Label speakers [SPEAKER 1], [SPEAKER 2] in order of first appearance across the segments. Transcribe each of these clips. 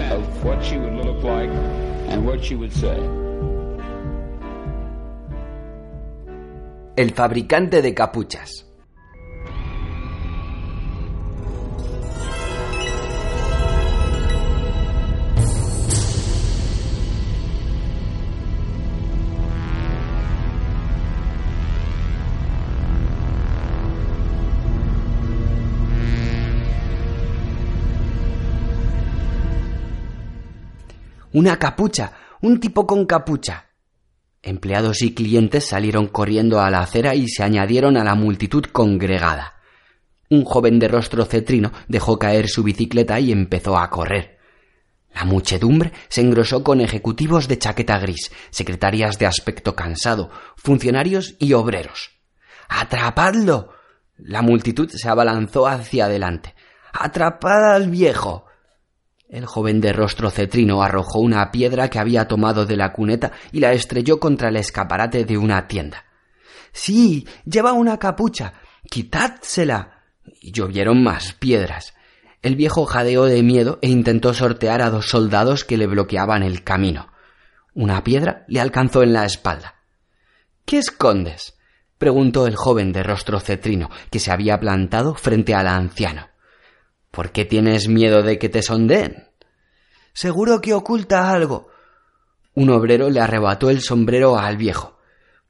[SPEAKER 1] Of what she would look like and what she would say.
[SPEAKER 2] El fabricante de capuchas. Una capucha, un tipo con capucha. Empleados y clientes salieron corriendo a la acera y se añadieron a la multitud congregada. Un joven de rostro cetrino dejó caer su bicicleta y empezó a correr. La muchedumbre se engrosó con ejecutivos de chaqueta gris, secretarias de aspecto cansado, funcionarios y obreros. ¡Atrapadlo! La multitud se abalanzó hacia adelante. ¡Atrapad al viejo! El joven de rostro cetrino arrojó una piedra que había tomado de la cuneta y la estrelló contra el escaparate de una tienda. Sí, lleva una capucha. Quitádsela. Y llovieron más piedras. El viejo jadeó de miedo e intentó sortear a dos soldados que le bloqueaban el camino. Una piedra le alcanzó en la espalda. ¿Qué escondes? preguntó el joven de rostro cetrino, que se había plantado frente al anciano. ¿Por qué tienes miedo de que te sondeen? Seguro que oculta algo. Un obrero le arrebató el sombrero al viejo.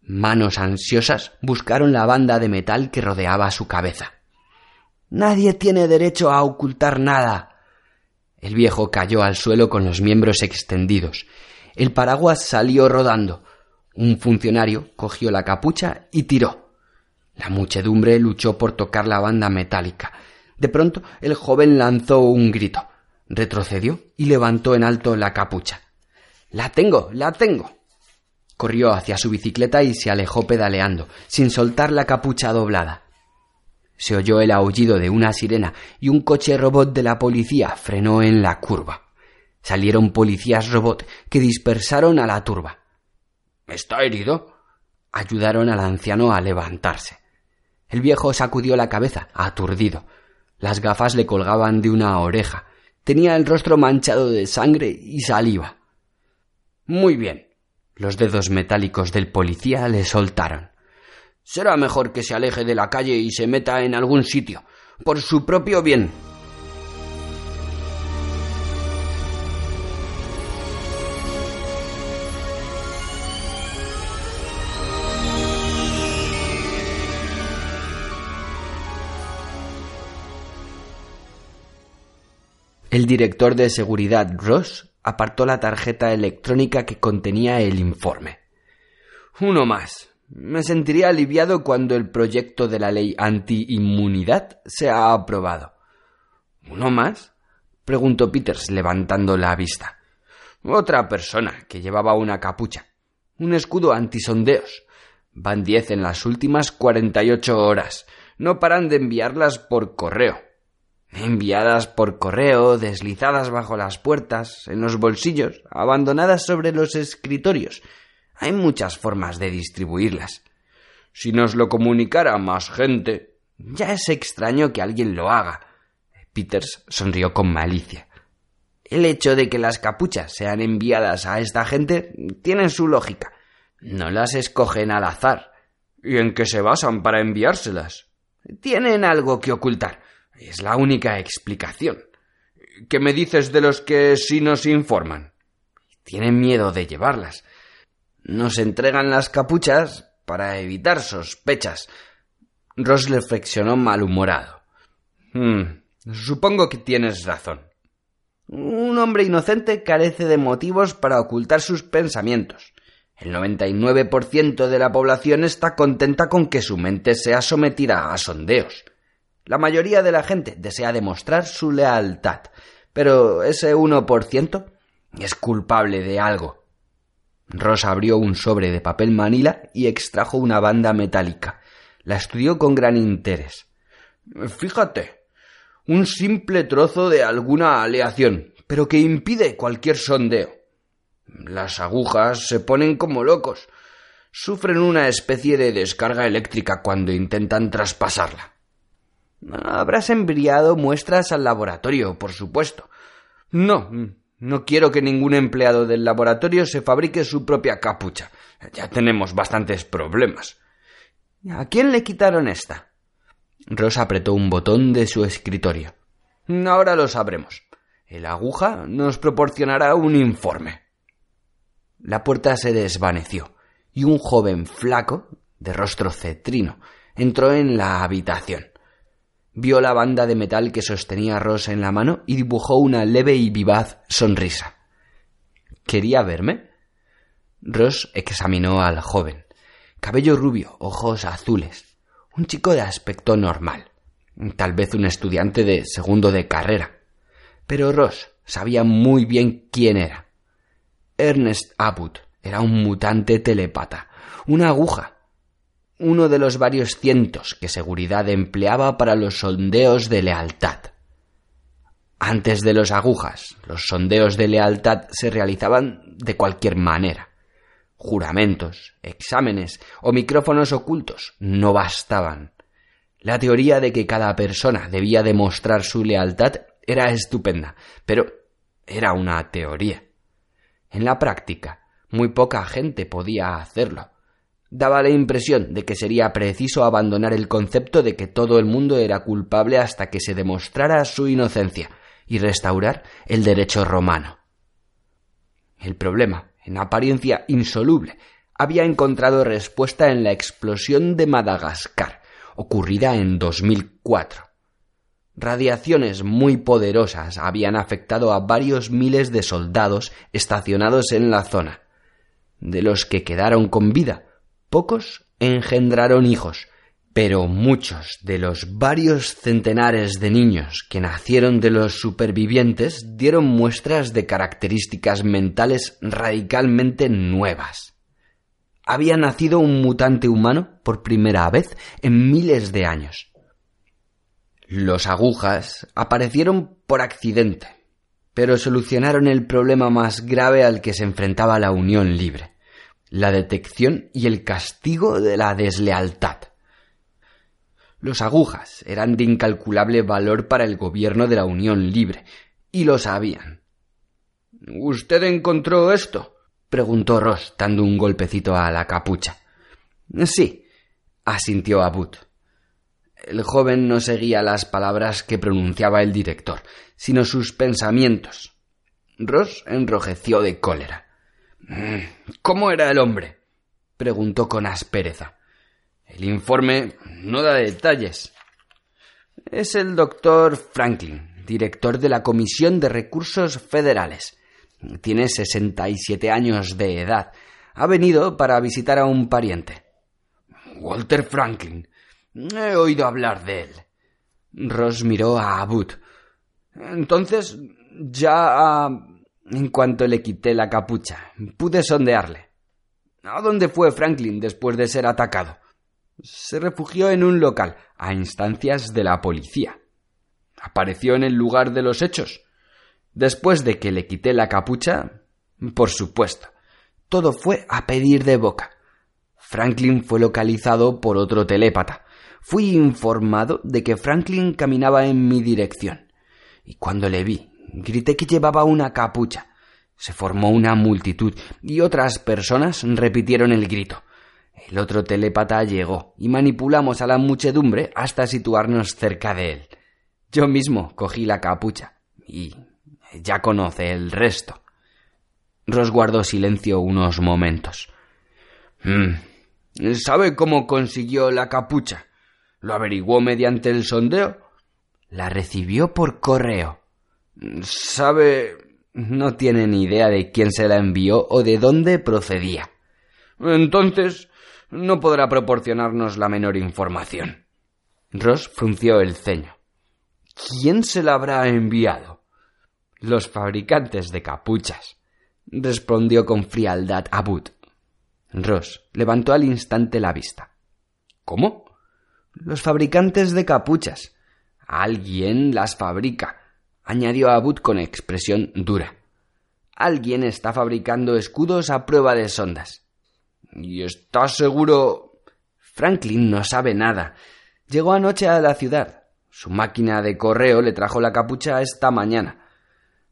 [SPEAKER 2] Manos ansiosas buscaron la banda de metal que rodeaba su cabeza. Nadie tiene derecho a ocultar nada. El viejo cayó al suelo con los miembros extendidos. El paraguas salió rodando. Un funcionario cogió la capucha y tiró. La muchedumbre luchó por tocar la banda metálica. De pronto el joven lanzó un grito, retrocedió y levantó en alto la capucha. La tengo, la tengo. Corrió hacia su bicicleta y se alejó pedaleando, sin soltar la capucha doblada. Se oyó el aullido de una sirena y un coche robot de la policía frenó en la curva. Salieron policías robot que dispersaron a la turba. ¿Está herido? Ayudaron al anciano a levantarse. El viejo sacudió la cabeza, aturdido. Las gafas le colgaban de una oreja. Tenía el rostro manchado de sangre y saliva. Muy bien. Los dedos metálicos del policía le soltaron. Será mejor que se aleje de la calle y se meta en algún sitio, por su propio bien. El director de seguridad Ross apartó la tarjeta electrónica que contenía el informe. Uno más. Me sentiría aliviado cuando el proyecto de la ley anti-inmunidad sea aprobado. ¿Uno más? preguntó Peters levantando la vista. Otra persona que llevaba una capucha, un escudo antisondeos. Van diez en las últimas cuarenta y ocho horas. No paran de enviarlas por correo. Enviadas por correo, deslizadas bajo las puertas, en los bolsillos, abandonadas sobre los escritorios. Hay muchas formas de distribuirlas. Si nos lo comunicara más gente. Ya es extraño que alguien lo haga. Peters sonrió con malicia. El hecho de que las capuchas sean enviadas a esta gente tiene su lógica. No las escogen al azar. ¿Y en qué se basan para enviárselas? Tienen algo que ocultar. Es la única explicación. ¿Qué me dices de los que sí nos informan? Tienen miedo de llevarlas. Nos entregan las capuchas para evitar sospechas. Ross reflexionó malhumorado. Hmm, supongo que tienes razón. Un hombre inocente carece de motivos para ocultar sus pensamientos. El 99% de la población está contenta con que su mente sea sometida a sondeos. La mayoría de la gente desea demostrar su lealtad, pero ese 1% es culpable de algo. Ross abrió un sobre de papel manila y extrajo una banda metálica. La estudió con gran interés. Fíjate, un simple trozo de alguna aleación, pero que impide cualquier sondeo. Las agujas se ponen como locos. Sufren una especie de descarga eléctrica cuando intentan traspasarla. Habrás enviado muestras al laboratorio, por supuesto. No, no quiero que ningún empleado del laboratorio se fabrique su propia capucha. Ya tenemos bastantes problemas. ¿A quién le quitaron esta? Rosa apretó un botón de su escritorio. Ahora lo sabremos. El aguja nos proporcionará un informe. La puerta se desvaneció y un joven flaco, de rostro cetrino, entró en la habitación. Vio la banda de metal que sostenía Ross en la mano y dibujó una leve y vivaz sonrisa. ¿Quería verme? Ross examinó al joven. Cabello rubio, ojos azules. Un chico de aspecto normal. Tal vez un estudiante de segundo de carrera. Pero Ross sabía muy bien quién era. Ernest Abbott era un mutante telepata, una aguja, uno de los varios cientos que seguridad empleaba para los sondeos de lealtad. Antes de los agujas, los sondeos de lealtad se realizaban de cualquier manera. Juramentos, exámenes o micrófonos ocultos no bastaban. La teoría de que cada persona debía demostrar su lealtad era estupenda, pero era una teoría. En la práctica, muy poca gente podía hacerlo. Daba la impresión de que sería preciso abandonar el concepto de que todo el mundo era culpable hasta que se demostrara su inocencia y restaurar el derecho romano. El problema, en apariencia insoluble, había encontrado respuesta en la explosión de Madagascar, ocurrida en 2004. Radiaciones muy poderosas habían afectado a varios miles de soldados estacionados en la zona. De los que quedaron con vida, pocos engendraron hijos, pero muchos de los varios centenares de niños que nacieron de los supervivientes dieron muestras de características mentales radicalmente nuevas. Había nacido un mutante humano por primera vez en miles de años los agujas aparecieron por accidente, pero solucionaron el problema más grave al que se enfrentaba la Unión Libre, la detección y el castigo de la deslealtad. Los agujas eran de incalculable valor para el gobierno de la Unión Libre, y lo sabían. ¿Usted encontró esto? preguntó Ross, dando un golpecito a la capucha. Sí, asintió Abut. El joven no seguía las palabras que pronunciaba el director, sino sus pensamientos. Ross enrojeció de cólera. ¿Cómo era el hombre? preguntó con aspereza. El informe no da detalles. Es el doctor Franklin, director de la Comisión de Recursos Federales. Tiene sesenta y siete años de edad. Ha venido para visitar a un pariente. Walter Franklin, He oído hablar de él. Ross miró a Abud. Entonces, ya en cuanto le quité la capucha, pude sondearle. ¿A dónde fue Franklin después de ser atacado? Se refugió en un local, a instancias de la policía. ¿Apareció en el lugar de los hechos? Después de que le quité la capucha, por supuesto. Todo fue a pedir de boca. Franklin fue localizado por otro telépata, fui informado de que Franklin caminaba en mi dirección. Y cuando le vi, que llevaba una capucha. Se formó una multitud y otras personas repitieron el grito. El otro telépata llegó y manipulamos a la muchedumbre hasta situarnos cerca de él. Yo mismo cogí la capucha y ya conoce el resto. Ross guardó silencio unos momentos. Mm, ¿Sabe cómo consiguió la capucha? ¿Lo averiguó mediante el sondeo? La recibió por correo. ¿Sabe? No tiene ni idea de quién se la envió o de dónde procedía. Entonces, no podrá proporcionarnos la menor información. Ross frunció el ceño. ¿Quién se la habrá enviado? Los fabricantes de capuchas, respondió con frialdad Abud. Ross levantó al instante la vista. ¿Cómo? Los fabricantes de capuchas. Alguien las fabrica, añadió Abud con expresión dura. Alguien está fabricando escudos a prueba de sondas. ¿Y está seguro? Franklin no sabe nada. Llegó anoche a la ciudad. Su máquina de correo le trajo la capucha esta mañana.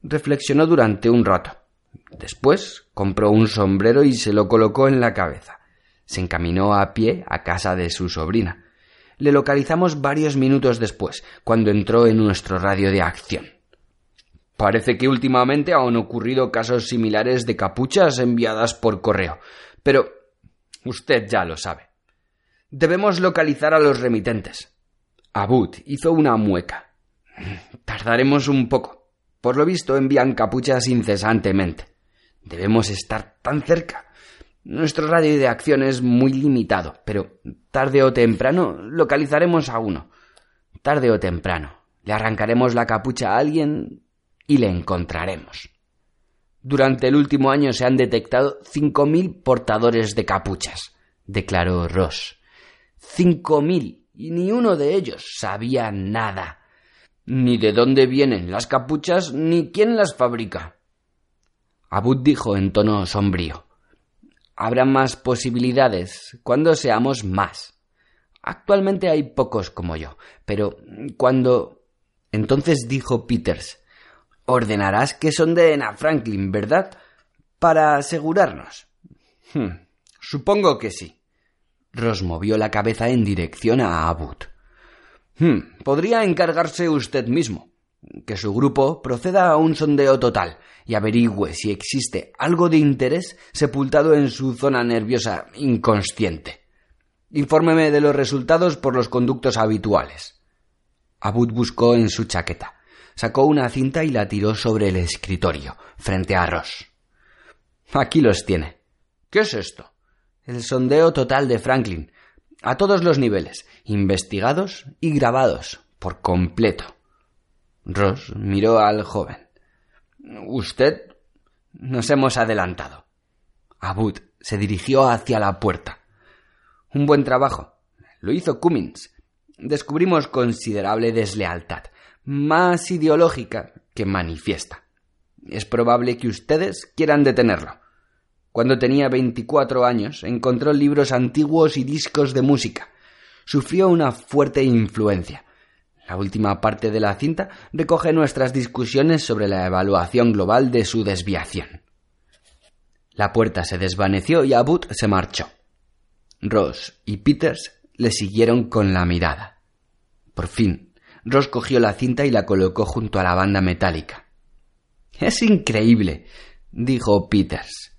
[SPEAKER 2] Reflexionó durante un rato. Después compró un sombrero y se lo colocó en la cabeza. Se encaminó a pie a casa de su sobrina. Le localizamos varios minutos después, cuando entró en nuestro radio de acción. Parece que últimamente han ocurrido casos similares de capuchas enviadas por correo, pero usted ya lo sabe. Debemos localizar a los remitentes. Abud hizo una mueca. Tardaremos un poco. Por lo visto envían capuchas incesantemente. Debemos estar tan cerca. Nuestro radio de acción es muy limitado, pero tarde o temprano localizaremos a uno. Tarde o temprano le arrancaremos la capucha a alguien y le encontraremos. Durante el último año se han detectado cinco mil portadores de capuchas, declaró Ross. Cinco mil, y ni uno de ellos sabía nada. Ni de dónde vienen las capuchas, ni quién las fabrica. Abud dijo en tono sombrío. Habrá más posibilidades cuando seamos más. Actualmente hay pocos como yo, pero cuando. Entonces dijo Peters. Ordenarás que sondeen a Franklin, ¿verdad? Para asegurarnos. Hmm, supongo que sí. Ross movió la cabeza en dirección a Abud. Hmm, podría encargarse usted mismo. Que su grupo proceda a un sondeo total y averigüe si existe algo de interés sepultado en su zona nerviosa inconsciente. Infórmeme de los resultados por los conductos habituales. Abud buscó en su chaqueta, sacó una cinta y la tiró sobre el escritorio, frente a Ross. Aquí los tiene. ¿Qué es esto? el sondeo total de Franklin, a todos los niveles, investigados y grabados, por completo. Ross miró al joven. Usted. Nos hemos adelantado. Abud se dirigió hacia la puerta. Un buen trabajo. Lo hizo Cummins. Descubrimos considerable deslealtad, más ideológica que manifiesta. Es probable que ustedes quieran detenerlo. Cuando tenía veinticuatro años, encontró libros antiguos y discos de música. Sufrió una fuerte influencia. La última parte de la cinta recoge nuestras discusiones sobre la evaluación global de su desviación. La puerta se desvaneció y Abud se marchó. Ross y Peters le siguieron con la mirada. Por fin, Ross cogió la cinta y la colocó junto a la banda metálica. Es increíble, dijo Peters.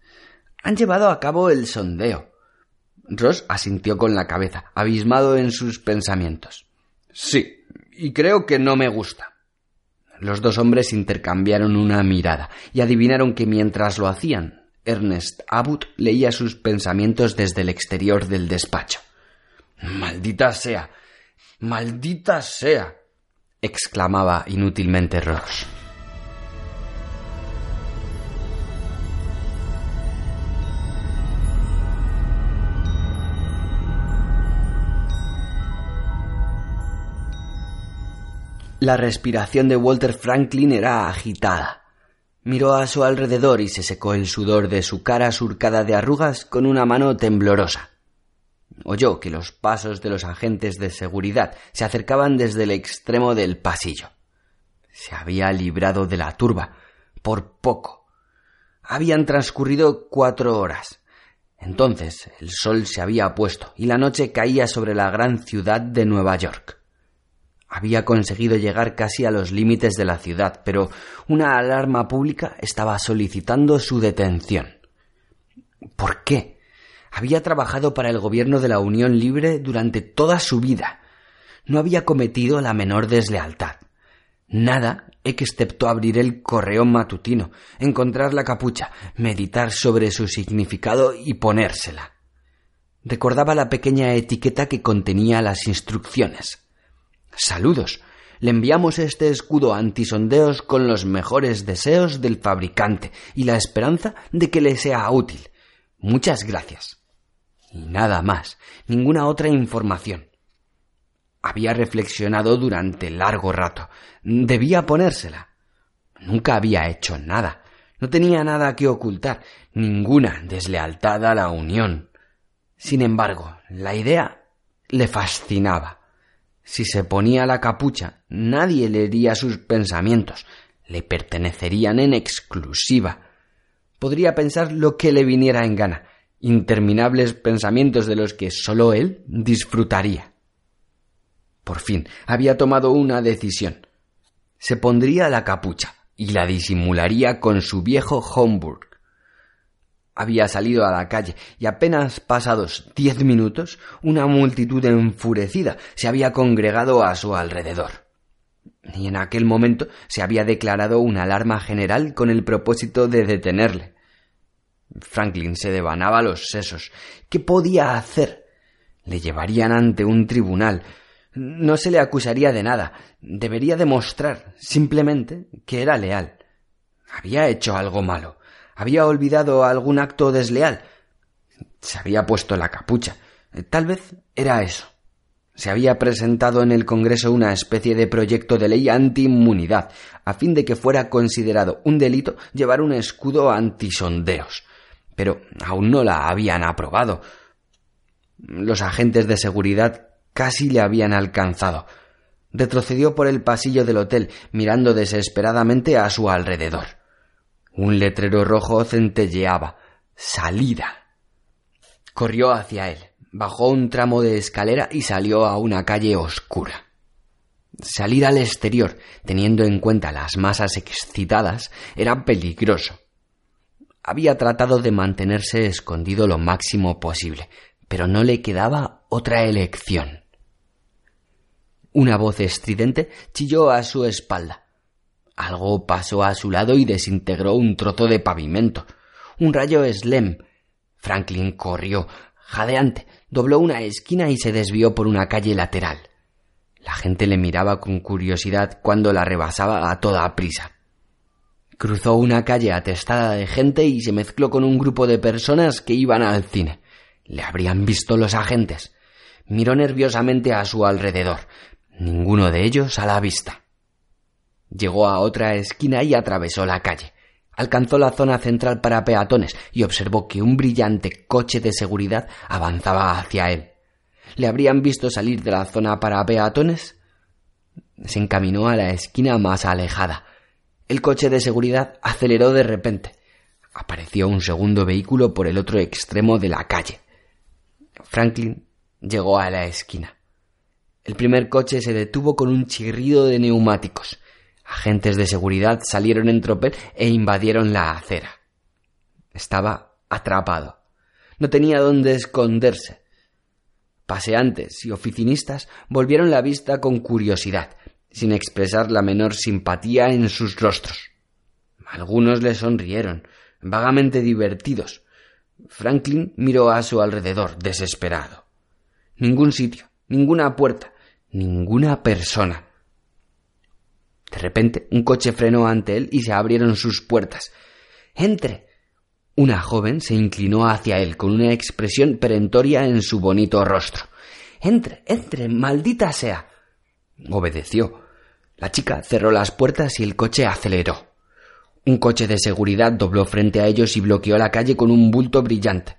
[SPEAKER 2] Han llevado a cabo el sondeo. Ross asintió con la cabeza, abismado en sus pensamientos. Sí, y creo que no me gusta. Los dos hombres intercambiaron una mirada y adivinaron que mientras lo hacían, Ernest Abbott leía sus pensamientos desde el exterior del despacho. Maldita sea. Maldita sea. Exclamaba inútilmente Ross. La respiración de Walter Franklin era agitada. Miró a su alrededor y se secó el sudor de su cara surcada de arrugas con una mano temblorosa. Oyó que los pasos de los agentes de seguridad se acercaban desde el extremo del pasillo. Se había librado de la turba, por poco. Habían transcurrido cuatro horas. Entonces el sol se había puesto y la noche caía sobre la gran ciudad de Nueva York. Había conseguido llegar casi a los límites de la ciudad, pero una alarma pública estaba solicitando su detención. ¿Por qué? Había trabajado para el gobierno de la Unión Libre durante toda su vida. No había cometido la menor deslealtad. Nada excepto abrir el correo matutino, encontrar la capucha, meditar sobre su significado y ponérsela. Recordaba la pequeña etiqueta que contenía las instrucciones. Saludos. Le enviamos este escudo antisondeos con los mejores deseos del fabricante y la esperanza de que le sea útil. Muchas gracias. Y nada más, ninguna otra información. Había reflexionado durante largo rato. Debía ponérsela. Nunca había hecho nada. No tenía nada que ocultar, ninguna deslealtad a la unión. Sin embargo, la idea le fascinaba. Si se ponía la capucha, nadie leería sus pensamientos, le pertenecerían en exclusiva. Podría pensar lo que le viniera en gana, interminables pensamientos de los que sólo él disfrutaría. Por fin había tomado una decisión. Se pondría la capucha y la disimularía con su viejo Homburg. Había salido a la calle y apenas pasados diez minutos una multitud enfurecida se había congregado a su alrededor. Y en aquel momento se había declarado una alarma general con el propósito de detenerle. Franklin se devanaba los sesos. ¿Qué podía hacer? Le llevarían ante un tribunal, no se le acusaría de nada. Debería demostrar, simplemente, que era leal. Había hecho algo malo. Había olvidado algún acto desleal. Se había puesto la capucha. Tal vez era eso. Se había presentado en el Congreso una especie de proyecto de ley anti-inmunidad, a fin de que fuera considerado un delito llevar un escudo antisondeos. Pero aún no la habían aprobado. Los agentes de seguridad Casi le habían alcanzado. Retrocedió por el pasillo del hotel, mirando desesperadamente a su alrededor. Un letrero rojo centelleaba. Salida. Corrió hacia él, bajó un tramo de escalera y salió a una calle oscura. Salir al exterior, teniendo en cuenta las masas excitadas, era peligroso. Había tratado de mantenerse escondido lo máximo posible, pero no le quedaba otra elección. Una voz estridente chilló a su espalda. Algo pasó a su lado y desintegró un trozo de pavimento. Un rayo Slem. Franklin corrió, jadeante, dobló una esquina y se desvió por una calle lateral. La gente le miraba con curiosidad cuando la rebasaba a toda prisa. Cruzó una calle atestada de gente y se mezcló con un grupo de personas que iban al cine. Le habrían visto los agentes. Miró nerviosamente a su alrededor, Ninguno de ellos a la vista. Llegó a otra esquina y atravesó la calle. Alcanzó la zona central para peatones y observó que un brillante coche de seguridad avanzaba hacia él. ¿Le habrían visto salir de la zona para peatones? Se encaminó a la esquina más alejada. El coche de seguridad aceleró de repente. Apareció un segundo vehículo por el otro extremo de la calle. Franklin llegó a la esquina. El primer coche se detuvo con un chirrido de neumáticos. Agentes de seguridad salieron en tropel e invadieron la acera. Estaba atrapado. No tenía dónde esconderse. Paseantes y oficinistas volvieron la vista con curiosidad, sin expresar la menor simpatía en sus rostros. Algunos le sonrieron, vagamente divertidos. Franklin miró a su alrededor, desesperado. Ningún sitio, ninguna puerta, ninguna persona. De repente un coche frenó ante él y se abrieron sus puertas. Entre. Una joven se inclinó hacia él con una expresión perentoria en su bonito rostro. Entre, entre, maldita sea. Obedeció. La chica cerró las puertas y el coche aceleró. Un coche de seguridad dobló frente a ellos y bloqueó la calle con un bulto brillante.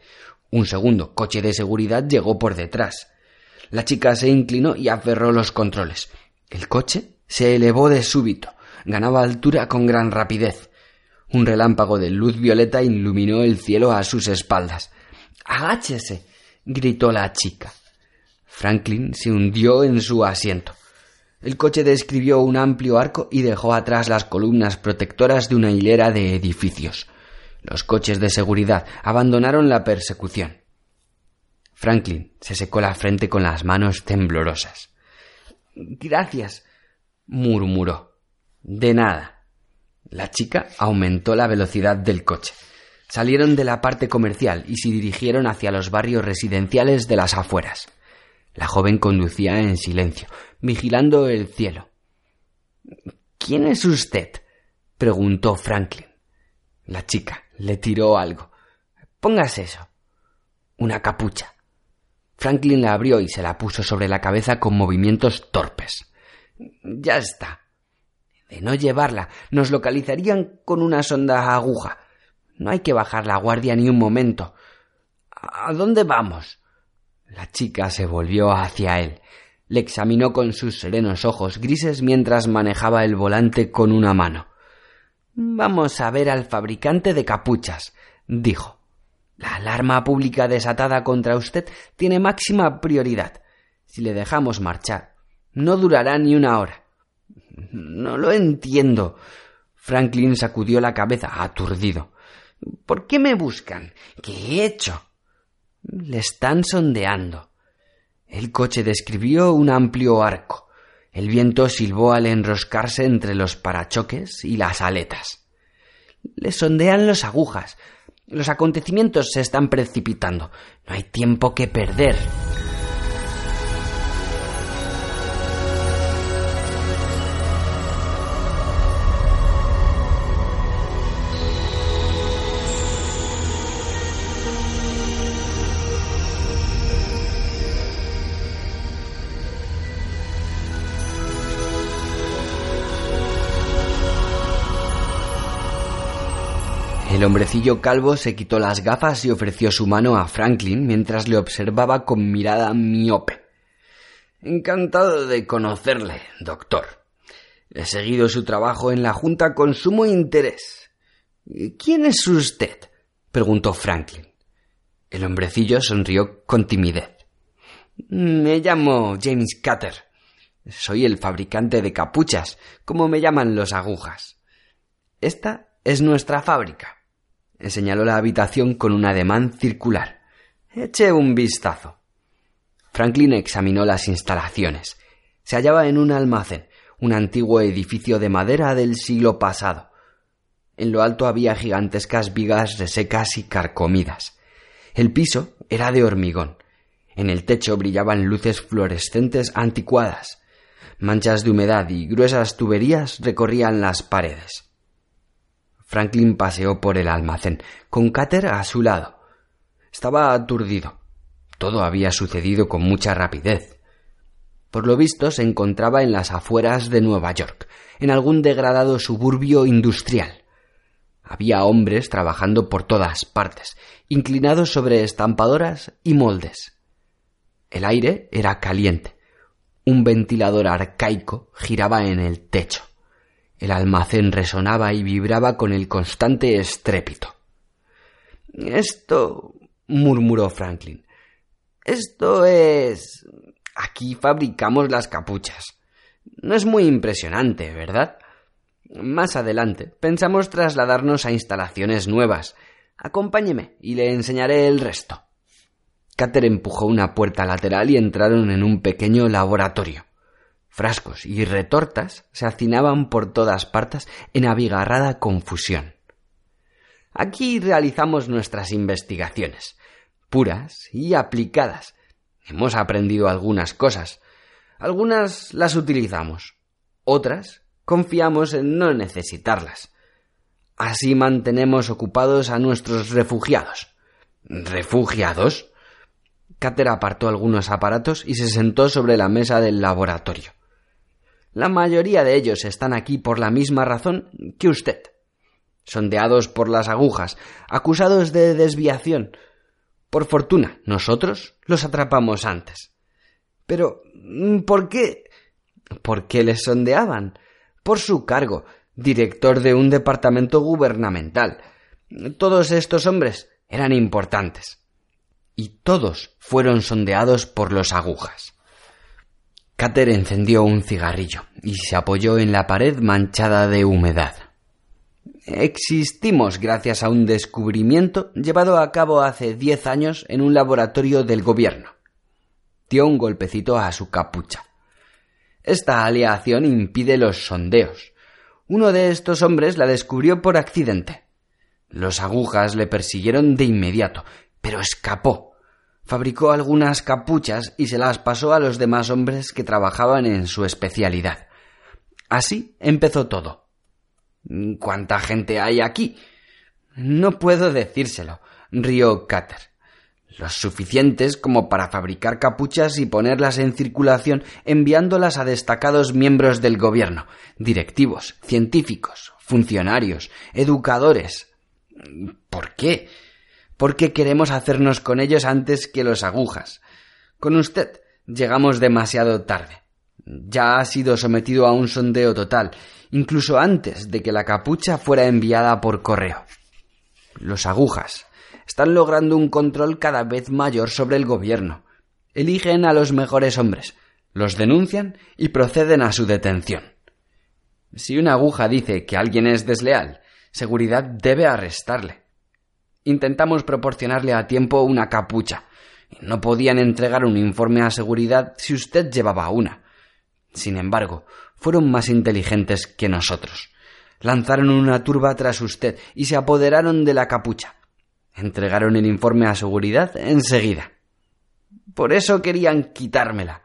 [SPEAKER 2] Un segundo coche de seguridad llegó por detrás. La chica se inclinó y aferró los controles. El coche se elevó de súbito. Ganaba altura con gran rapidez. Un relámpago de luz violeta iluminó el cielo a sus espaldas. Agáchese. gritó la chica. Franklin se hundió en su asiento. El coche describió un amplio arco y dejó atrás las columnas protectoras de una hilera de edificios. Los coches de seguridad abandonaron la persecución. Franklin se secó la frente con las manos temblorosas. Gracias, murmuró. De nada. La chica aumentó la velocidad del coche. Salieron de la parte comercial y se dirigieron hacia los barrios residenciales de las afueras. La joven conducía en silencio, vigilando el cielo. ¿Quién es usted? preguntó Franklin. La chica le tiró algo. Póngase eso. Una capucha. Franklin la abrió y se la puso sobre la cabeza con movimientos torpes. Ya está. De no llevarla, nos localizarían con una sonda aguja. No hay que bajar la guardia ni un momento. ¿A dónde vamos? La chica se volvió hacia él. Le examinó con sus serenos ojos grises mientras manejaba el volante con una mano. Vamos a ver al fabricante de capuchas, dijo. La alarma pública desatada contra usted tiene máxima prioridad. Si le dejamos marchar, no durará ni una hora. No lo entiendo. Franklin sacudió la cabeza aturdido. ¿Por qué me buscan? ¿Qué he hecho? Le están sondeando. El coche describió un amplio arco. El viento silbó al enroscarse entre los parachoques y las aletas. Le sondean las agujas. Los acontecimientos se están precipitando. No hay tiempo que perder. El hombrecillo calvo se quitó las gafas y ofreció su mano a Franklin mientras le observaba con mirada miope. Encantado de conocerle, doctor. He seguido su trabajo en la Junta con sumo interés. ¿Quién es usted? preguntó Franklin. El hombrecillo sonrió con timidez. Me llamo James Cutter. Soy el fabricante de capuchas, como me llaman los agujas. Esta es nuestra fábrica. Señaló la habitación con un ademán circular. Eche un vistazo. Franklin examinó las instalaciones. Se hallaba en un almacén, un antiguo edificio de madera del siglo pasado. En lo alto había gigantescas vigas resecas y carcomidas. El piso era de hormigón. En el techo brillaban luces fluorescentes anticuadas. Manchas de humedad y gruesas tuberías recorrían las paredes. Franklin paseó por el almacén, con Cater a su lado. Estaba aturdido. Todo había sucedido con mucha rapidez. Por lo visto se encontraba en las afueras de Nueva York, en algún degradado suburbio industrial. Había hombres trabajando por todas partes, inclinados sobre estampadoras y moldes. El aire era caliente. Un ventilador arcaico giraba en el techo. El almacén resonaba y vibraba con el constante estrépito. Esto. murmuró Franklin. Esto es. Aquí fabricamos las capuchas. No es muy impresionante, ¿verdad? Más adelante pensamos trasladarnos a instalaciones nuevas. Acompáñeme y le enseñaré el resto. Cater empujó una puerta lateral y entraron en un pequeño laboratorio. Frascos y retortas se hacinaban por todas partes en abigarrada confusión. Aquí realizamos nuestras investigaciones, puras y aplicadas. Hemos aprendido algunas cosas. Algunas las utilizamos. Otras confiamos en no necesitarlas. Así mantenemos ocupados a nuestros refugiados. ¿Refugiados? Cater apartó algunos aparatos y se sentó sobre la mesa del laboratorio. La mayoría de ellos están aquí por la misma razón que usted. Sondeados por las agujas, acusados de desviación. Por fortuna, nosotros los atrapamos antes. Pero, ¿por qué? ¿Por qué les sondeaban? Por su cargo, director de un departamento gubernamental. Todos estos hombres eran importantes. Y todos fueron sondeados por los agujas. Cater encendió un cigarrillo y se apoyó en la pared manchada de humedad. Existimos gracias a un descubrimiento llevado a cabo hace diez años en un laboratorio del gobierno. Dio un golpecito a su capucha. Esta aleación impide los sondeos. Uno de estos hombres la descubrió por accidente. Los agujas le persiguieron de inmediato, pero escapó. Fabricó algunas capuchas y se las pasó a los demás hombres que trabajaban en su especialidad. Así empezó todo. ¿Cuánta gente hay aquí? No puedo decírselo, rió Cater. Los suficientes como para fabricar capuchas y ponerlas en circulación enviándolas a destacados miembros del gobierno, directivos, científicos, funcionarios, educadores. ¿Por qué? Porque queremos hacernos con ellos antes que los agujas. Con usted llegamos demasiado tarde. Ya ha sido sometido a un sondeo total, incluso antes de que la capucha fuera enviada por correo. Los agujas están logrando un control cada vez mayor sobre el gobierno. Eligen a los mejores hombres, los denuncian y proceden a su detención. Si una aguja dice que alguien es desleal, seguridad debe arrestarle. Intentamos proporcionarle a tiempo una capucha. No podían entregar un informe a seguridad si usted llevaba una. Sin embargo, fueron más inteligentes que nosotros. Lanzaron una turba tras usted y se apoderaron de la capucha. Entregaron el informe a seguridad enseguida. Por eso querían quitármela.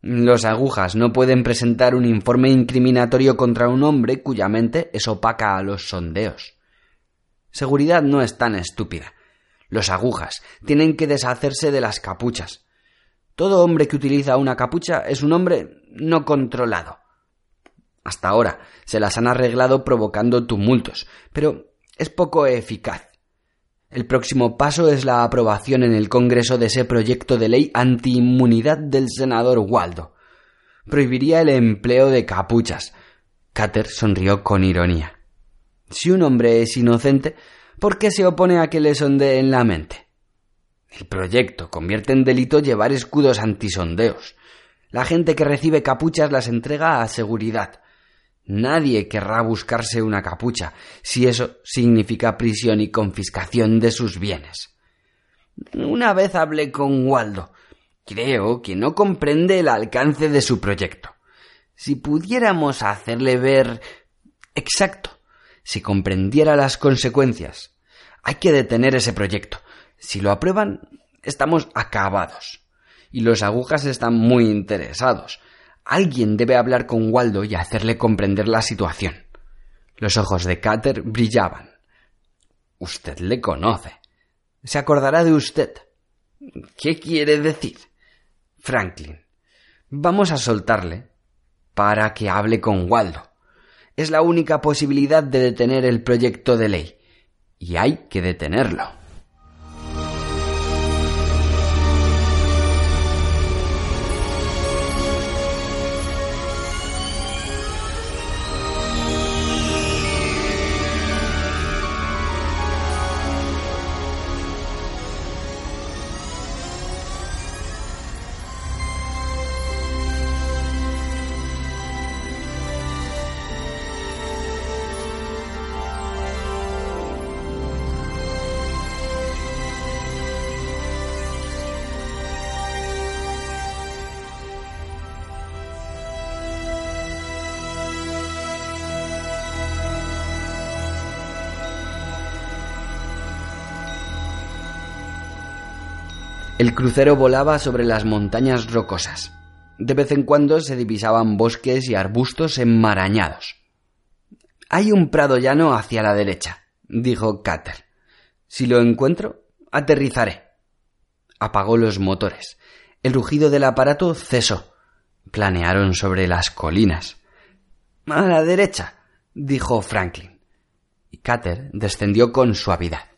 [SPEAKER 2] Los agujas no pueden presentar un informe incriminatorio contra un hombre cuya mente es opaca a los sondeos. Seguridad no es tan estúpida. Los agujas tienen que deshacerse de las capuchas. Todo hombre que utiliza una capucha es un hombre no controlado. Hasta ahora se las han arreglado provocando tumultos, pero es poco eficaz. El próximo paso es la aprobación en el Congreso de ese proyecto de ley antiinmunidad del senador Waldo. Prohibiría el empleo de capuchas. Cater sonrió con ironía. Si un hombre es inocente, ¿por qué se opone a que le sondeen la mente? El proyecto convierte en delito llevar escudos antisondeos. La gente que recibe capuchas las entrega a seguridad. Nadie querrá buscarse una capucha si eso significa prisión y confiscación de sus bienes. Una vez hablé con Waldo. Creo que no comprende el alcance de su proyecto. Si pudiéramos hacerle ver exacto, si comprendiera las consecuencias. Hay que detener ese proyecto. Si lo aprueban, estamos acabados. Y los agujas están muy interesados. Alguien debe hablar con Waldo y hacerle comprender la situación. Los ojos de Cater brillaban. Usted le conoce. Se acordará de usted. ¿Qué quiere decir? Franklin. Vamos a soltarle para que hable con Waldo. Es la única posibilidad de detener el proyecto de ley. Y hay que detenerlo. El crucero volaba sobre las montañas rocosas. De vez en cuando se divisaban bosques y arbustos enmarañados. Hay un prado llano hacia la derecha, dijo Cater. Si lo encuentro, aterrizaré. Apagó los motores. El rugido del aparato cesó. Planearon sobre las colinas. A la derecha, dijo Franklin. Y Cater descendió con suavidad.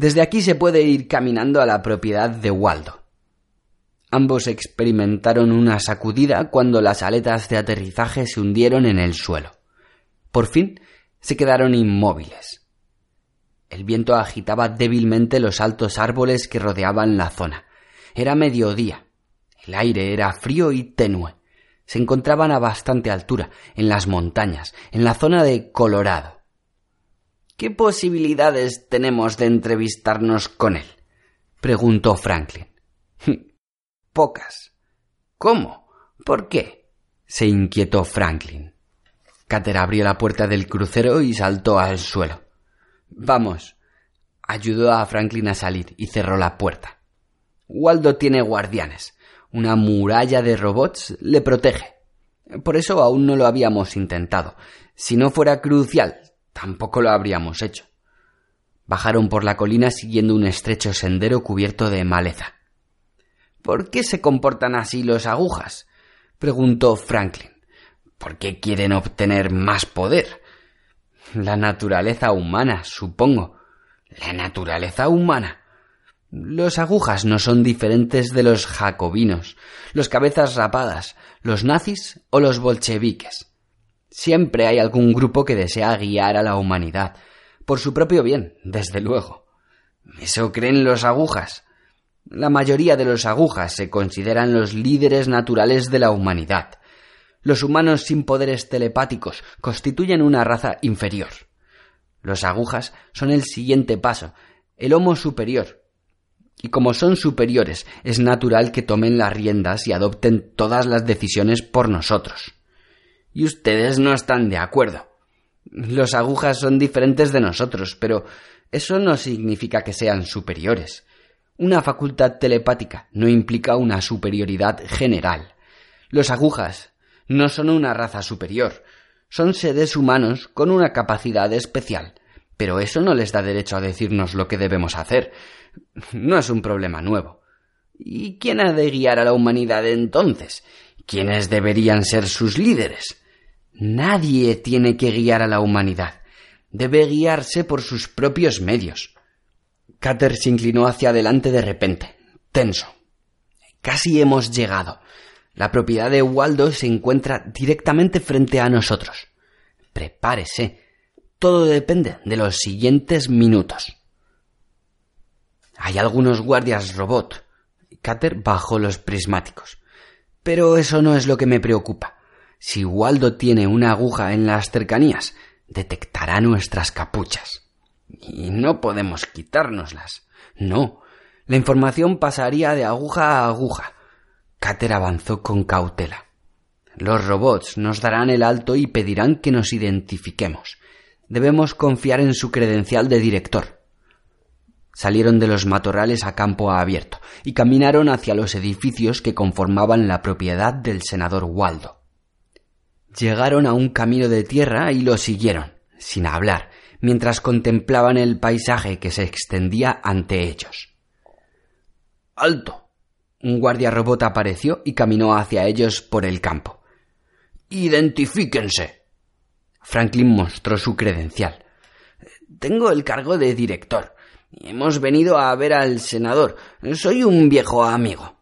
[SPEAKER 2] Desde aquí se puede ir caminando a la propiedad de Waldo. Ambos experimentaron una sacudida cuando las aletas de aterrizaje se hundieron en el suelo. Por fin se quedaron inmóviles. El viento agitaba débilmente los altos árboles que rodeaban la zona. Era mediodía. El aire era frío y tenue. Se encontraban a bastante altura, en las montañas, en la zona de Colorado. ¿Qué posibilidades tenemos de entrevistarnos con él? preguntó Franklin. Pocas. ¿Cómo? ¿Por qué? se inquietó Franklin. Cater abrió la puerta del crucero y saltó al suelo. Vamos. Ayudó a Franklin a salir y cerró la puerta. Waldo tiene guardianes. Una muralla de robots le protege. Por eso aún no lo habíamos intentado. Si no fuera crucial, tampoco lo habríamos hecho. Bajaron por la colina siguiendo un estrecho sendero cubierto de maleza. ¿Por qué se comportan así los agujas? preguntó Franklin. ¿Por qué quieren obtener más poder? La naturaleza humana, supongo. La naturaleza humana. Los agujas no son diferentes de los jacobinos, los cabezas rapadas, los nazis o los bolcheviques. Siempre hay algún grupo que desea guiar a la humanidad, por su propio bien, desde luego. Eso creen los agujas. La mayoría de los agujas se consideran los líderes naturales de la humanidad. Los humanos sin poderes telepáticos constituyen una raza inferior. Los agujas son el siguiente paso, el Homo superior, y como son superiores, es natural que tomen las riendas y adopten todas las decisiones por nosotros. Y ustedes no están de acuerdo. Los agujas son diferentes de nosotros, pero eso no significa que sean superiores. Una facultad telepática no implica una superioridad general. Los agujas no son una raza superior, son seres humanos con una capacidad especial, pero eso no les da derecho a decirnos lo que debemos hacer. No es un problema nuevo. ¿Y quién ha de guiar a la humanidad entonces? ¿Quiénes deberían ser sus líderes? Nadie tiene que guiar a la humanidad. Debe guiarse por sus propios medios. Cater se inclinó hacia adelante de repente, tenso. Casi hemos llegado. La propiedad de Waldo se encuentra directamente frente a nosotros. Prepárese. Todo depende de los siguientes minutos. Hay algunos guardias robot. Cater bajó los prismáticos. Pero eso no es lo que me preocupa. Si Waldo tiene una aguja en las cercanías, detectará nuestras capuchas. Y no podemos quitárnoslas. No. La información pasaría de aguja a aguja. Cater avanzó con cautela. Los robots nos darán el alto y pedirán que nos identifiquemos. Debemos confiar en su credencial de director. Salieron de los matorrales a campo abierto y caminaron hacia los edificios que conformaban la propiedad del senador Waldo. Llegaron a un camino de tierra y lo siguieron, sin hablar, mientras contemplaban el paisaje que se extendía ante ellos. ¡Alto! Un guardia robot apareció y caminó hacia ellos por el campo. ¡Identifíquense! Franklin mostró su credencial. Tengo el cargo de director. Hemos venido a ver al senador. Soy un viejo amigo.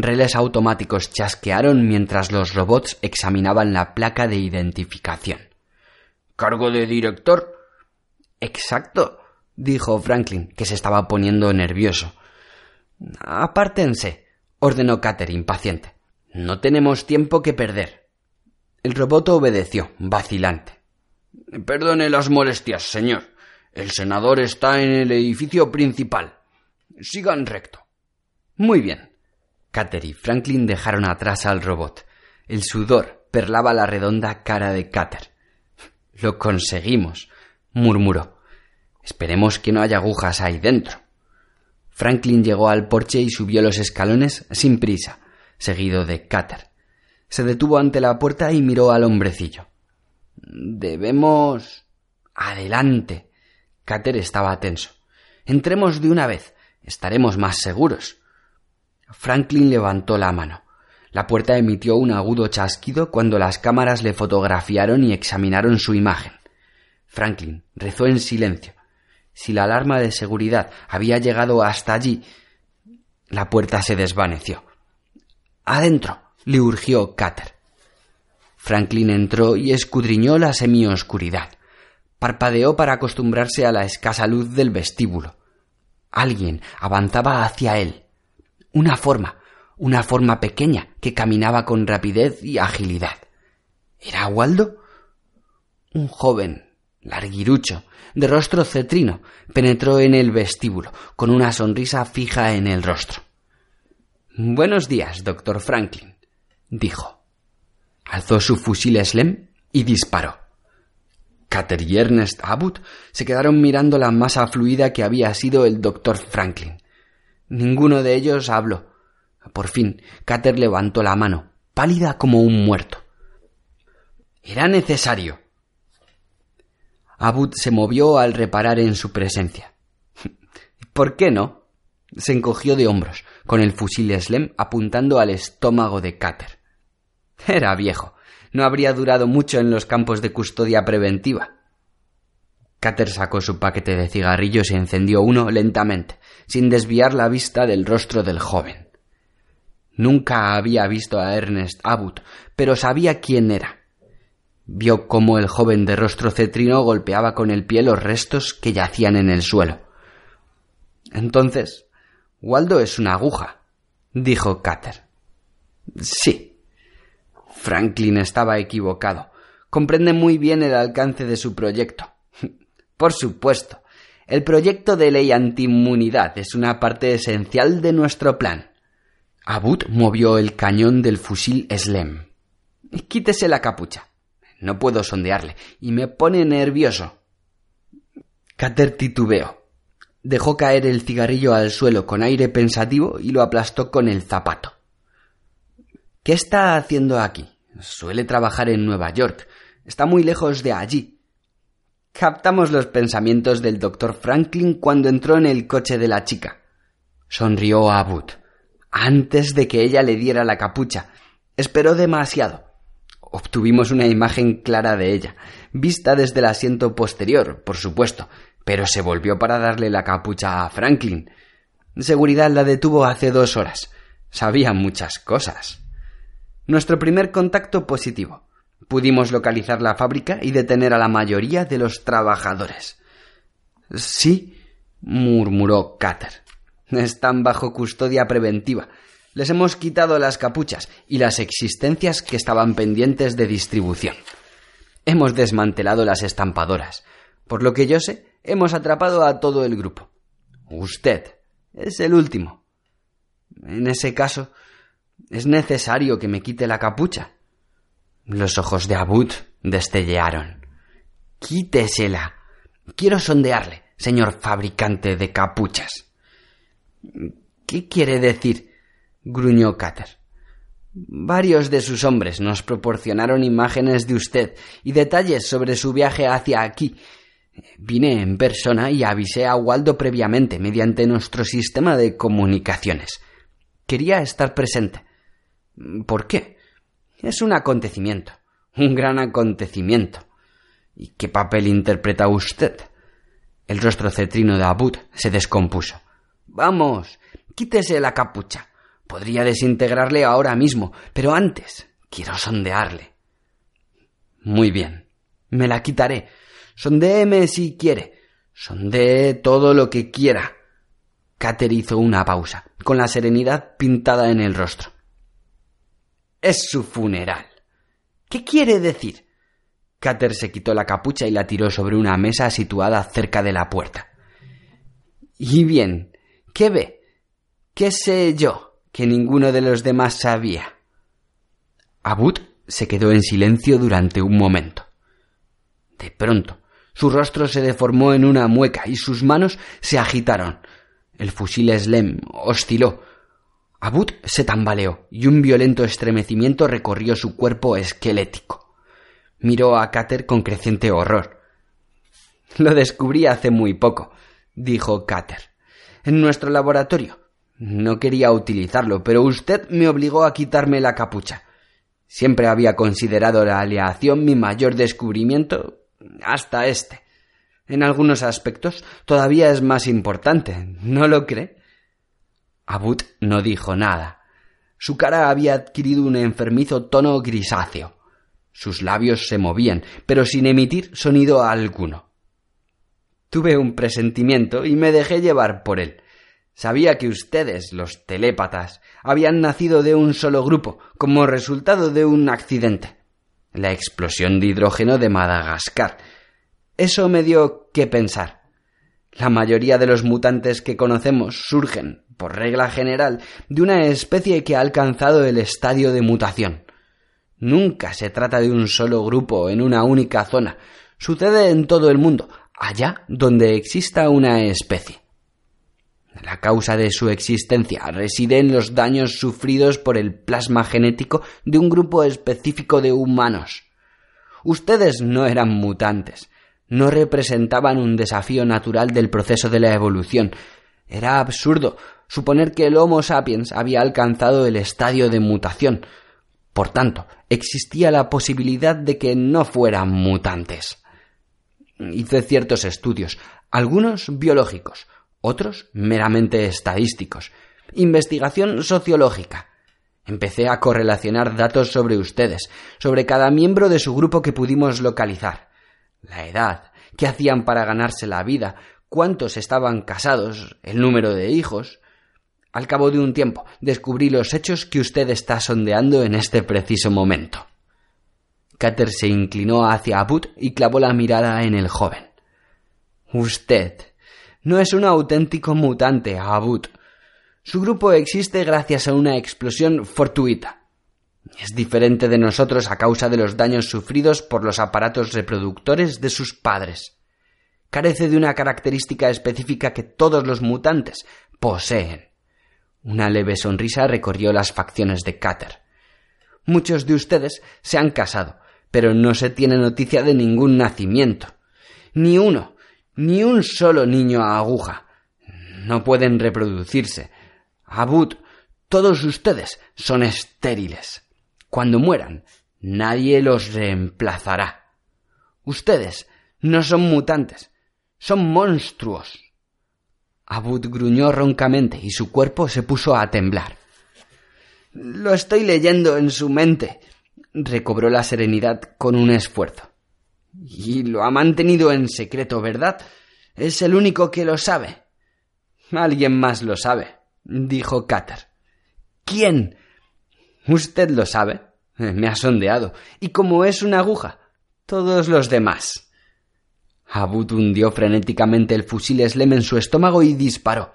[SPEAKER 2] Relés automáticos chasquearon mientras los robots examinaban la placa de identificación. ¿Cargo de director? Exacto, dijo Franklin, que se estaba poniendo nervioso. Apártense, ordenó Cater impaciente. No tenemos tiempo que perder. El robot obedeció, vacilante. Perdone las molestias, señor. El senador está en el edificio principal. Sigan recto. Muy bien. Cater y Franklin dejaron atrás al robot. El sudor perlaba la redonda cara de Cater. Lo conseguimos, murmuró. Esperemos que no haya agujas ahí dentro. Franklin llegó al porche y subió los escalones sin prisa, seguido de Cater. Se detuvo ante la puerta y miró al hombrecillo. Debemos. Adelante, Cater estaba tenso. Entremos de una vez. Estaremos más seguros. Franklin levantó la mano. La puerta emitió un agudo chasquido cuando las cámaras le fotografiaron y examinaron su imagen. Franklin rezó en silencio. Si la alarma de seguridad había llegado hasta allí, la puerta se desvaneció. Adentro, le urgió Cater. Franklin entró y escudriñó la semioscuridad. Parpadeó para acostumbrarse a la escasa luz del vestíbulo. Alguien avanzaba hacia él. Una forma, una forma pequeña que caminaba con rapidez y agilidad. ¿Era Waldo? Un joven, larguirucho, de rostro cetrino, penetró en el vestíbulo, con una sonrisa fija en el rostro. Buenos días, doctor Franklin, dijo. Alzó su fusil Slem y disparó. Cater y Ernest Abbott se quedaron mirando la masa fluida que había sido el doctor Franklin. Ninguno de ellos habló. Por fin, Cater levantó la mano, pálida como un muerto. Era necesario. Abud se movió al reparar en su presencia. ¿Por qué no? Se encogió de hombros, con el fusil Slem apuntando al estómago de Cater. Era viejo. No habría durado mucho en los campos de custodia preventiva. Cater sacó su paquete de cigarrillos y encendió uno lentamente, sin desviar la vista del rostro del joven. Nunca había visto a Ernest Abbott, pero sabía quién era. Vio cómo el joven de rostro cetrino golpeaba con el pie los restos que yacían en el suelo. Entonces, Waldo es una aguja, dijo Cater. Sí. Franklin estaba equivocado. Comprende muy bien el alcance de su proyecto. Por supuesto, el proyecto de ley antiinmunidad es una parte esencial de nuestro plan. Abud movió el cañón del fusil Slem. Quítese la capucha. No puedo sondearle y me pone nervioso. Cater titubeó. Dejó caer el cigarrillo al suelo con aire pensativo y lo aplastó con el zapato. ¿Qué está haciendo aquí? Suele trabajar en Nueva York. Está muy lejos de allí. Captamos los pensamientos del doctor Franklin cuando entró en el coche de la chica. Sonrió a Abud antes de que ella le diera la capucha. Esperó demasiado. Obtuvimos una imagen clara de ella, vista desde el asiento posterior, por supuesto, pero se volvió para darle la capucha a Franklin. Seguridad la detuvo hace dos horas. Sabía muchas cosas. Nuestro primer contacto positivo. Pudimos localizar la fábrica y detener a la mayoría de los trabajadores. Sí, murmuró Cater. Están bajo custodia preventiva. Les hemos quitado las capuchas y las existencias que estaban pendientes de distribución. Hemos desmantelado las estampadoras. Por lo que yo sé, hemos atrapado a todo el grupo. Usted es el último. En ese caso, es necesario que me quite la capucha. Los ojos de Abud destellearon. Quítesela. Quiero sondearle, señor fabricante de capuchas. ¿Qué quiere decir? gruñó Cater. Varios de sus hombres nos proporcionaron imágenes de usted y detalles sobre su viaje hacia aquí. Vine en persona y avisé a Waldo previamente mediante nuestro sistema de comunicaciones. Quería estar presente. ¿Por qué? Es un acontecimiento, un gran acontecimiento. ¿Y qué papel interpreta usted? El rostro cetrino de Abud se descompuso. Vamos, quítese la capucha. Podría desintegrarle ahora mismo, pero antes quiero sondearle. Muy bien, me la quitaré. Sondéeme si quiere. Sondee todo lo que quiera. Cater hizo una pausa, con la serenidad pintada en el rostro. Es su funeral. ¿Qué quiere decir? Cater se quitó la capucha y la tiró sobre una mesa situada cerca de la puerta. Y bien, ¿Qué ve? ¿Qué sé yo que ninguno de los demás sabía? Abud se quedó en silencio durante un momento. De pronto, su rostro se deformó en una mueca y sus manos se agitaron. El fusil Slem osciló. Abud se tambaleó y un violento estremecimiento recorrió su cuerpo esquelético. Miró a Cater con creciente horror. Lo descubrí hace muy poco, dijo Cater en nuestro laboratorio. No quería utilizarlo, pero usted me obligó a quitarme la capucha. Siempre había considerado la aleación mi mayor descubrimiento hasta este. En algunos aspectos todavía es más importante, ¿no lo cree? Abud no dijo nada. Su cara había adquirido un enfermizo tono grisáceo. Sus labios se movían, pero sin emitir sonido alguno. Tuve un presentimiento y me dejé llevar por él. Sabía que ustedes, los telépatas, habían nacido de un solo grupo, como resultado de un accidente. La explosión de hidrógeno de Madagascar. Eso me dio que pensar. La mayoría de los mutantes que conocemos surgen, por regla general, de una especie que ha alcanzado el estadio de mutación. Nunca se trata de un solo grupo en una única zona. Sucede en todo el mundo, allá donde exista una especie. La causa de su existencia reside en los daños sufridos por el plasma genético de un grupo específico de humanos. Ustedes no eran mutantes, no representaban un desafío natural del proceso de la evolución. Era absurdo suponer que el Homo sapiens había alcanzado el estadio de mutación. Por tanto, existía la posibilidad de que no fueran mutantes. Hice ciertos estudios, algunos biológicos, otros meramente estadísticos, investigación sociológica. Empecé a correlacionar datos sobre ustedes, sobre cada miembro de su grupo que pudimos localizar. La edad, qué hacían para ganarse la vida, cuántos estaban casados, el número de hijos. Al cabo de un tiempo descubrí los hechos que usted está sondeando en este preciso momento. Cater se inclinó hacia Abud y clavó la mirada en el joven. Usted no es un auténtico mutante, Abud. Su grupo existe gracias a una explosión fortuita. Es diferente de nosotros a causa de los daños sufridos por los aparatos reproductores de sus padres. Carece de una característica específica que todos los mutantes poseen. Una leve sonrisa recorrió las facciones de Cater. Muchos de ustedes se han casado, pero no se tiene noticia de ningún nacimiento. Ni uno, ni un solo niño a aguja. No pueden reproducirse. Abud, todos ustedes son estériles. Cuando mueran, nadie los reemplazará. Ustedes no son mutantes, son monstruos. Abud gruñó roncamente y su cuerpo se puso a temblar. Lo estoy leyendo en su mente. Recobró la serenidad con un esfuerzo. Y lo ha mantenido en secreto, ¿verdad? Es el único que lo sabe. Alguien más lo sabe, dijo Cater. ¿Quién? Usted lo sabe. Me ha sondeado. Y como es una aguja, todos los demás. Abud hundió frenéticamente el fusil Slem en su estómago y disparó.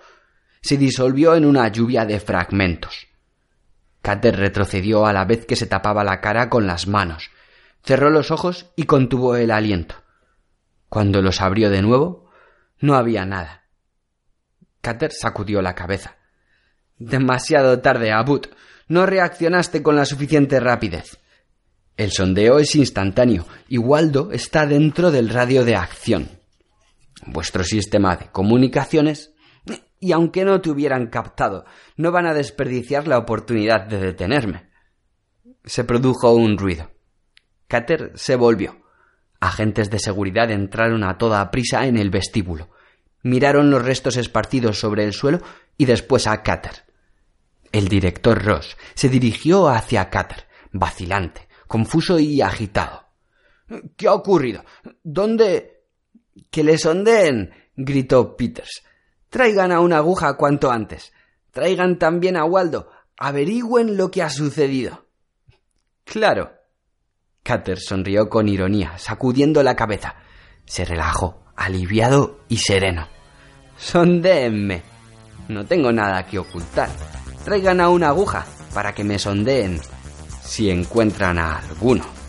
[SPEAKER 2] Se disolvió en una lluvia de fragmentos. Cater retrocedió a la vez que se tapaba la cara con las manos. Cerró los ojos y contuvo el aliento. Cuando los abrió de nuevo, no había nada. Cater sacudió la cabeza. Demasiado tarde, Abud. No reaccionaste con la suficiente rapidez. El sondeo es instantáneo y Waldo está dentro del radio de acción. Vuestro sistema de comunicaciones, y aunque no te hubieran captado, no van a desperdiciar la oportunidad de detenerme. Se produjo un ruido. Cater se volvió. Agentes de seguridad entraron a toda prisa en el vestíbulo. Miraron los restos esparcidos sobre el suelo y después a Cater. El director Ross se dirigió hacia Cater, vacilante, confuso y agitado. ¿Qué ha ocurrido? ¿Dónde? Que le sondeen. gritó Peters. Traigan a una aguja cuanto antes. Traigan también a Waldo. Averigüen lo que ha sucedido. Claro. Cater sonrió con ironía, sacudiendo la cabeza. Se relajó, aliviado y sereno. Sondéenme. No tengo nada que ocultar. Traigan a una aguja para que me sondeen si encuentran a alguno.